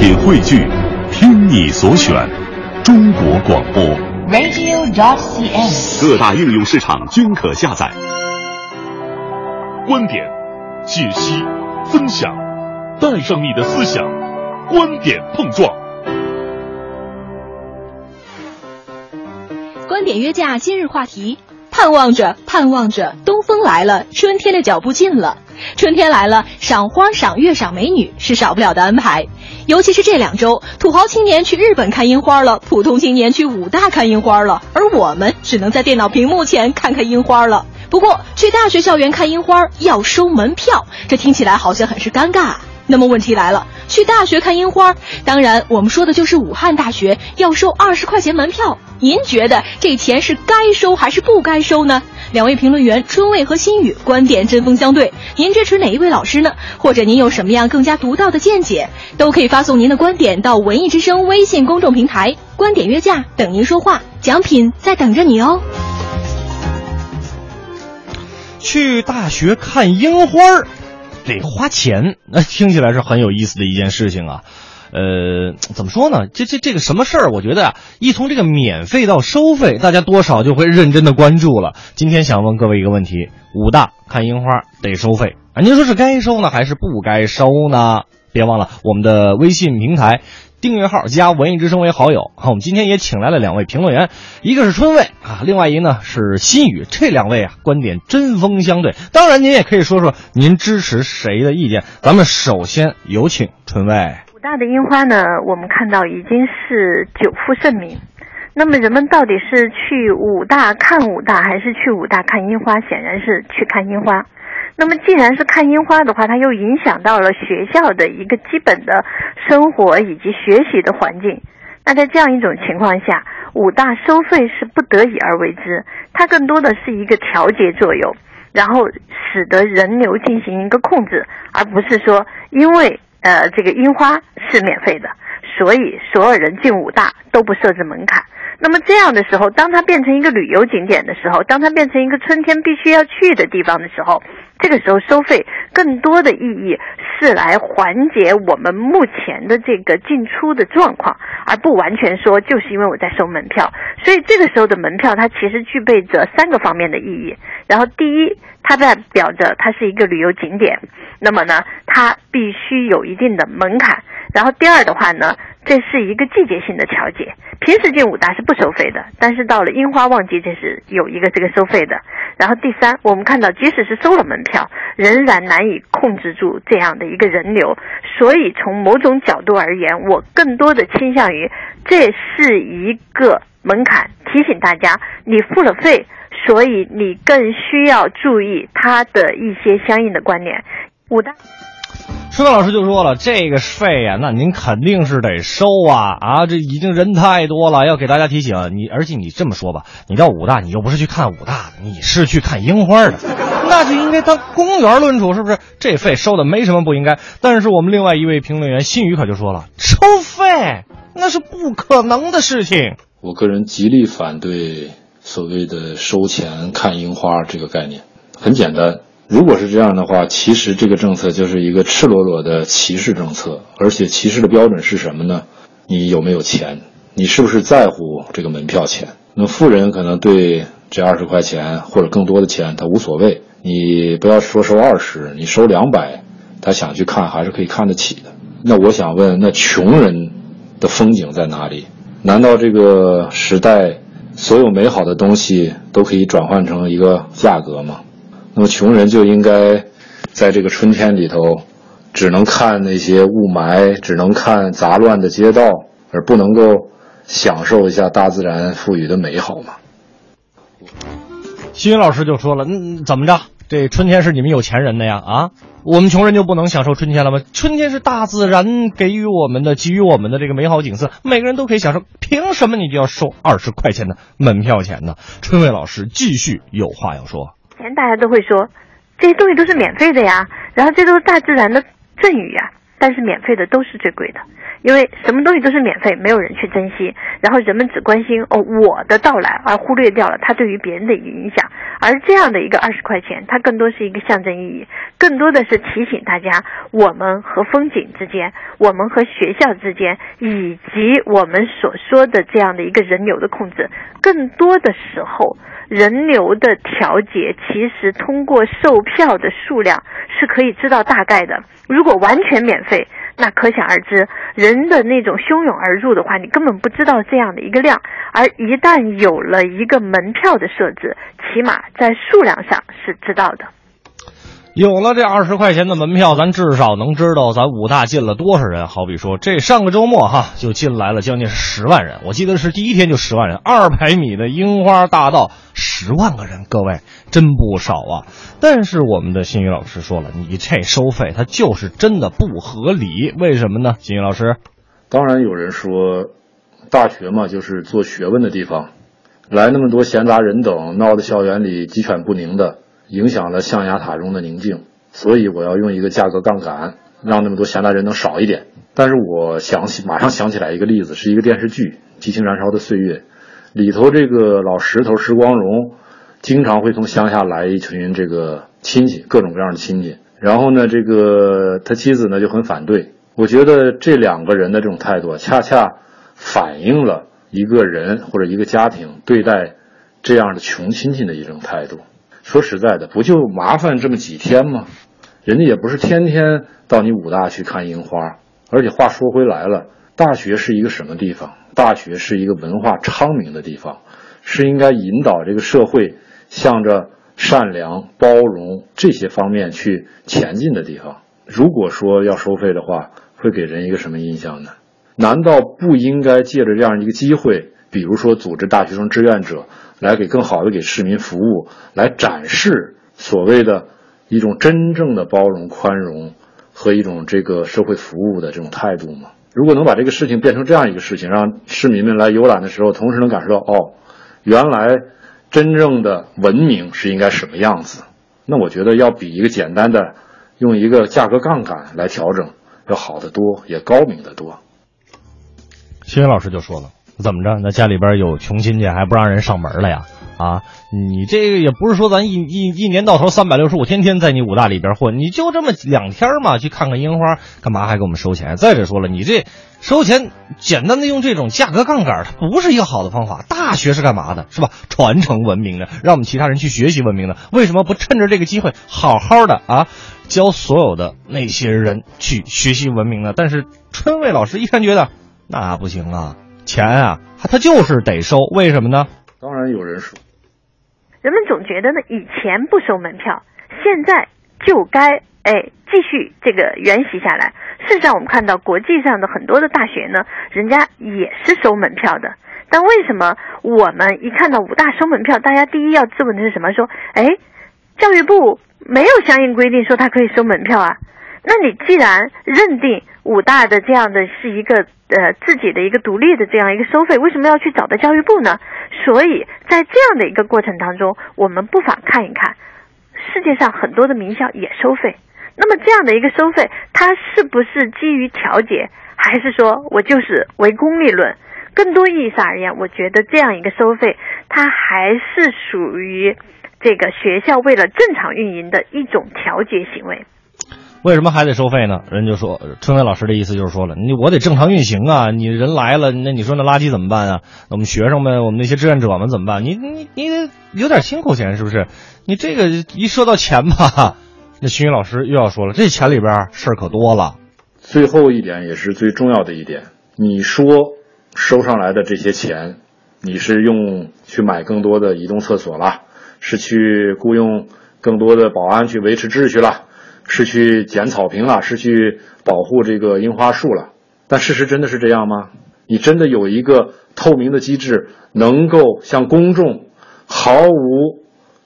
品汇聚，听你所选，中国广播。radio.dot.cn，。各大应用市场均可下载。观点、解析、分享，带上你的思想，观点碰撞。观点约架今日话题：盼望着，盼望着，东风来了，春天的脚步近了。春天来了，赏花、赏月、赏美女是少不了的安排。尤其是这两周，土豪青年去日本看樱花了，普通青年去武大看樱花了，而我们只能在电脑屏幕前看看樱花了。不过，去大学校园看樱花要收门票，这听起来好像很是尴尬。那么问题来了，去大学看樱花，当然我们说的就是武汉大学要收二十块钱门票。您觉得这钱是该收还是不该收呢？两位评论员春卫和心宇观点针锋相对，您支持哪一位老师呢？或者您有什么样更加独到的见解，都可以发送您的观点到文艺之声微信公众平台“观点约架”，等您说话，奖品在等着你哦。去大学看樱花儿得花钱，那听起来是很有意思的一件事情啊。呃，怎么说呢？这这这个什么事儿？我觉得啊，一从这个免费到收费，大家多少就会认真的关注了。今天想问各位一个问题：武大看樱花得收费啊？您说是该收呢，还是不该收呢？别忘了我们的微信平台。订阅号加文艺之声为好友啊！我们今天也请来了两位评论员，一个是春卫啊，另外一个呢是心宇。这两位啊观点针锋相对，当然您也可以说说您支持谁的意见。咱们首先有请春卫。武大的樱花呢，我们看到已经是久负盛名。那么人们到底是去武大看武大，还是去武大看樱花？显然是去看樱花。那么既然是看樱花的话，它又影响到了学校的一个基本的生活以及学习的环境。那在这样一种情况下，武大收费是不得已而为之，它更多的是一个调节作用，然后使得人流进行一个控制，而不是说因为呃这个樱花是免费的，所以所有人进武大都不设置门槛。那么这样的时候，当它变成一个旅游景点的时候，当它变成一个春天必须要去的地方的时候，这个时候收费更多的意义是来缓解我们目前的这个进出的状况，而不完全说就是因为我在收门票。所以这个时候的门票它其实具备着三个方面的意义。然后第一，它代表着它是一个旅游景点，那么呢，它必须有一定的门槛。然后第二的话呢，这是一个季节性的调节。平时进武大是不收费的，但是到了樱花旺季，这是有一个这个收费的。然后第三，我们看到即使是收了门票，仍然难以控制住这样的一个人流。所以从某种角度而言，我更多的倾向于这是一个门槛，提醒大家你付了费，所以你更需要注意他的一些相应的观念。武大。春卫老师就说了，这个费呀、那您肯定是得收啊啊！这已经人太多了，要给大家提醒你。而且你这么说吧，你到武大，你又不是去看武大的，你是去看樱花的，那就应该当公园论处，是不是？这费收的没什么不应该。但是我们另外一位评论员新宇可就说了，收费那是不可能的事情。我个人极力反对所谓的收钱看樱花这个概念。很简单。如果是这样的话，其实这个政策就是一个赤裸裸的歧视政策，而且歧视的标准是什么呢？你有没有钱？你是不是在乎这个门票钱？那富人可能对这二十块钱或者更多的钱他无所谓，你不要说收二十，你收两百，他想去看还是可以看得起的。那我想问，那穷人的风景在哪里？难道这个时代所有美好的东西都可以转换成一个价格嘛？那么穷人就应该在这个春天里头，只能看那些雾霾，只能看杂乱的街道，而不能够享受一下大自然赋予的美好嘛？新云老师就说了，嗯，怎么着？这春天是你们有钱人的呀？啊，我们穷人就不能享受春天了吗？春天是大自然给予我们的、给予我们的这个美好景色，每个人都可以享受，凭什么你就要收二十块钱的门票钱呢？春卫老师继续有话要说。以前大家都会说，这些东西都是免费的呀，然后这都是大自然的赠予呀。但是免费的都是最贵的，因为什么东西都是免费，没有人去珍惜，然后人们只关心哦我的到来，而忽略掉了它对于别人的影响。而这样的一个二十块钱，它更多是一个象征意义，更多的是提醒大家，我们和风景之间，我们和学校之间，以及我们所说的这样的一个人流的控制，更多的时候。人流的调节，其实通过售票的数量是可以知道大概的。如果完全免费，那可想而知，人的那种汹涌而入的话，你根本不知道这样的一个量。而一旦有了一个门票的设置，起码在数量上是知道的。有了这二十块钱的门票，咱至少能知道咱武大进了多少人。好比说，这上个周末哈就进来了将近十万人，我记得是第一天就十万人。二百米的樱花大道，十万个人，各位真不少啊。但是我们的新宇老师说了，你这收费它就是真的不合理，为什么呢？新宇老师，当然有人说，大学嘛就是做学问的地方，来那么多闲杂人等，闹得校园里鸡犬不宁的。影响了象牙塔中的宁静，所以我要用一个价格杠杆，让那么多闲杂人能少一点。但是我想起，马上想起来一个例子，是一个电视剧《激情燃烧的岁月》，里头这个老石头石光荣，经常会从乡下来一群这个亲戚，各种各样的亲戚。然后呢，这个他妻子呢就很反对。我觉得这两个人的这种态度，恰恰反映了一个人或者一个家庭对待这样的穷亲戚的一种态度。说实在的，不就麻烦这么几天吗？人家也不是天天到你武大去看樱花。而且话说回来了，大学是一个什么地方？大学是一个文化昌明的地方，是应该引导这个社会向着善良、包容这些方面去前进的地方。如果说要收费的话，会给人一个什么印象呢？难道不应该借着这样一个机会，比如说组织大学生志愿者？来给更好的给市民服务，来展示所谓的一种真正的包容、宽容和一种这个社会服务的这种态度吗？如果能把这个事情变成这样一个事情，让市民们来游览的时候，同时能感受到哦，原来真正的文明是应该什么样子，那我觉得要比一个简单的用一个价格杠杆来调整要好得多，也高明得多。新云老师就说了。怎么着？那家里边有穷亲戚还不让人上门了呀？啊，你这个也不是说咱一一一年到头三百六十五天天在你武大里边混，你就这么两天嘛，去看看樱花，干嘛还给我们收钱？再者说了，你这收钱简单的用这种价格杠杆，它不是一个好的方法。大学是干嘛的？是吧？传承文明的，让我们其他人去学习文明的。为什么不趁着这个机会好好的啊，教所有的那些人去学习文明呢？但是春卫老师一看觉得那不行啊。钱啊，他就是得收，为什么呢？当然有人收，人们总觉得呢，以前不收门票，现在就该哎继续这个沿袭下来。事实上，我们看到国际上的很多的大学呢，人家也是收门票的。但为什么我们一看到武大收门票，大家第一要质问的是什么？说，哎，教育部没有相应规定说他可以收门票啊？那你既然认定武大的这样的是一个。呃，自己的一个独立的这样一个收费，为什么要去找到教育部呢？所以在这样的一个过程当中，我们不妨看一看，世界上很多的名校也收费。那么这样的一个收费，它是不是基于调节，还是说我就是唯功利论？更多意义上而言，我觉得这样一个收费，它还是属于这个学校为了正常运营的一种调节行为。为什么还得收费呢？人就说，春伟老师的意思就是说了，你我得正常运行啊，你人来了，那你说那垃圾怎么办啊？我们学生们，我们那些志愿者们怎么办？你你你得有点辛苦钱是不是？你这个一说到钱吧，那徐云老师又要说了，这钱里边事儿可多了。最后一点也是最重要的一点，你说收上来的这些钱，你是用去买更多的移动厕所了，是去雇佣更多的保安去维持秩序了？是去捡草坪了，是去保护这个樱花树了，但事实真的是这样吗？你真的有一个透明的机制，能够向公众毫无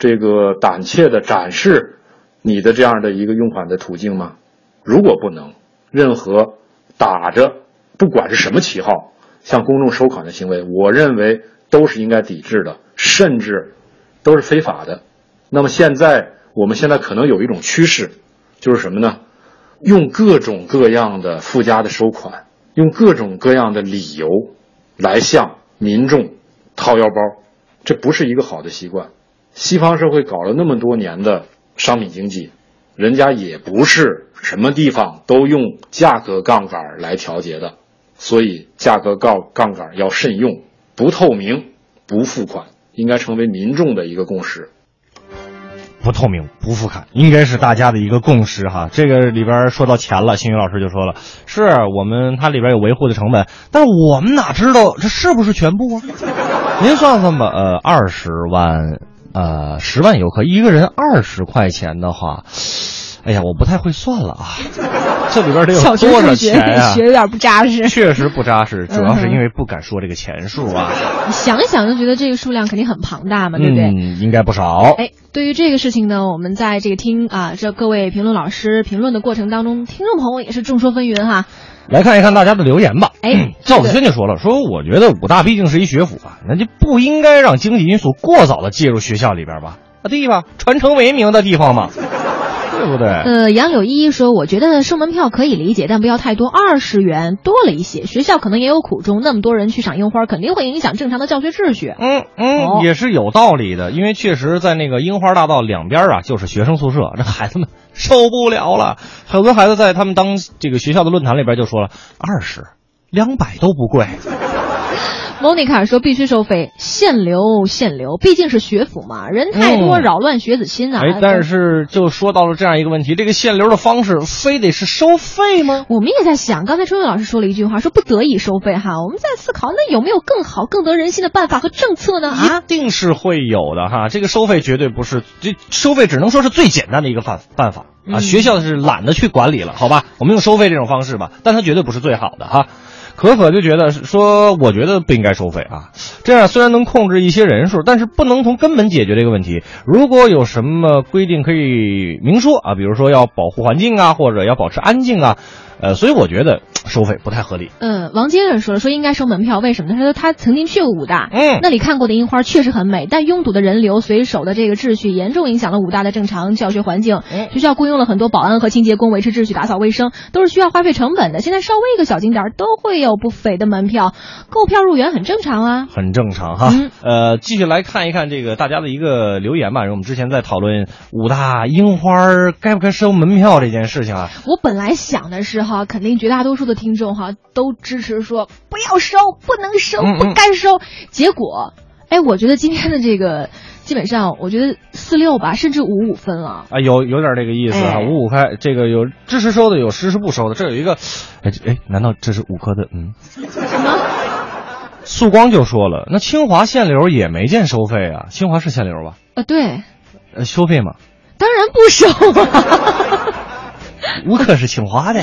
这个胆怯的展示你的这样的一个用款的途径吗？如果不能，任何打着不管是什么旗号向公众收款的行为，我认为都是应该抵制的，甚至都是非法的。那么现在，我们现在可能有一种趋势。就是什么呢？用各种各样的附加的收款，用各种各样的理由来向民众掏腰包，这不是一个好的习惯。西方社会搞了那么多年的商品经济，人家也不是什么地方都用价格杠杆来调节的，所以价格杠杠杆要慎用，不透明，不付款，应该成为民众的一个共识。不透明、不付款，应该是大家的一个共识哈。这个里边说到钱了，星宇老师就说了，是我们它里边有维护的成本，但是我们哪知道这是不是全部啊？您算算吧，呃，二十万，呃，十万游客，一个人二十块钱的话。哎呀，我不太会算了啊，这里边得有多少钱啊？学有点不扎实，确实不扎实，主要是因为不敢说这个钱数啊。你想一想就觉得这个数量肯定很庞大嘛，对不对？嗯，应该不少。哎，对于这个事情呢，我们在这个听啊，这各位评论老师评论的过程当中，听众朋友也是众说纷纭哈。来看一看大家的留言吧。哎，赵子轩就说了，说我觉得武大毕竟是一学府啊，那就不应该让经济因素过早的介入学校里边吧？啊，对吧？传承文明的地方嘛。对不对？呃，杨柳依依说，我觉得收门票可以理解，但不要太多，二十元多了一些。学校可能也有苦衷，那么多人去赏樱花，肯定会影响正常的教学秩序。嗯嗯，也是有道理的，因为确实在那个樱花大道两边啊，就是学生宿舍，这孩子们受不了了。很多孩子在他们当这个学校的论坛里边就说了，二十、两百都不贵。莫妮卡说：“必须收费，限流限流，毕竟是学府嘛，人太多扰乱学子心啊。”哎，但是就说到了这样一个问题，这个限流的方式非得是收费吗？我们也在想，刚才春雨老师说了一句话，说不得已收费哈，我们在思考，那有没有更好、更得人心的办法和政策呢？一定是会有的哈，这个收费绝对不是，这收费只能说是最简单的一个办办法啊。学校是懒得去管理了，好吧，我们用收费这种方式吧，但它绝对不是最好的哈。可可就觉得说，我觉得不应该收费啊，这样虽然能控制一些人数，但是不能从根本解决这个问题。如果有什么规定可以明说啊，比如说要保护环境啊，或者要保持安静啊。呃，所以我觉得收费不太合理。嗯，王先生说了，说应该收门票，为什么？他说他曾经去过武大，嗯，那里看过的樱花确实很美，但拥堵的人流、随手的这个秩序，严重影响了武大的正常教学环境。嗯学校雇佣了很多保安和清洁工维持秩序、打扫卫生，都是需要花费成本的。现在稍微一个小景点都会有不菲的门票，购票入园很正常啊，很正常哈。呃，继续来看一看这个大家的一个留言吧。因为我们之前在讨论武大樱花该不该收门票这件事情啊，我本来想的是。哈，肯定绝大多数的听众哈都支持说不要收，不能收，不该收。结果，哎，我觉得今天的这个基本上，我觉得四六吧，甚至五五分了啊，有有点这个意思啊，五五开。这个有支持收的，有支持不收的。这有一个，哎哎，难道这是五科的？嗯，什么？素光就说了，那清华限流也没见收费啊，清华是限流吧？啊，对，呃，收费吗？当然不收啊。吴克是清华的，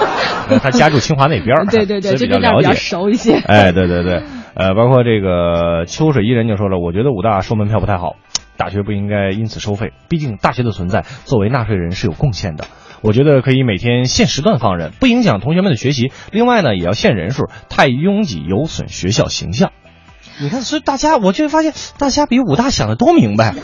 他家住清华那边对对对，比较了解，熟一些。哎，对对对，呃，包括这个秋水伊人就说了，我觉得武大收门票不太好，大学不应该因此收费，毕竟大学的存在，作为纳税人是有贡献的。我觉得可以每天限时段放人，不影响同学们的学习。另外呢，也要限人数，太拥挤有损学校形象。你看，所以大家，我就发现大家比武大想的都明白，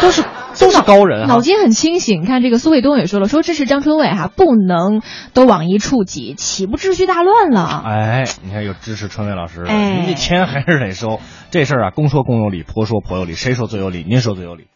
都是。都是高人，脑筋很清醒。你看这个苏卫东也说了，说支持张春伟哈，不能都往一处挤，岂不秩序大乱了？哎，你看有支持春伟老师，您这钱还是得收。这事儿啊，公说公有理，婆说婆有理，谁说最有理？您说最有理。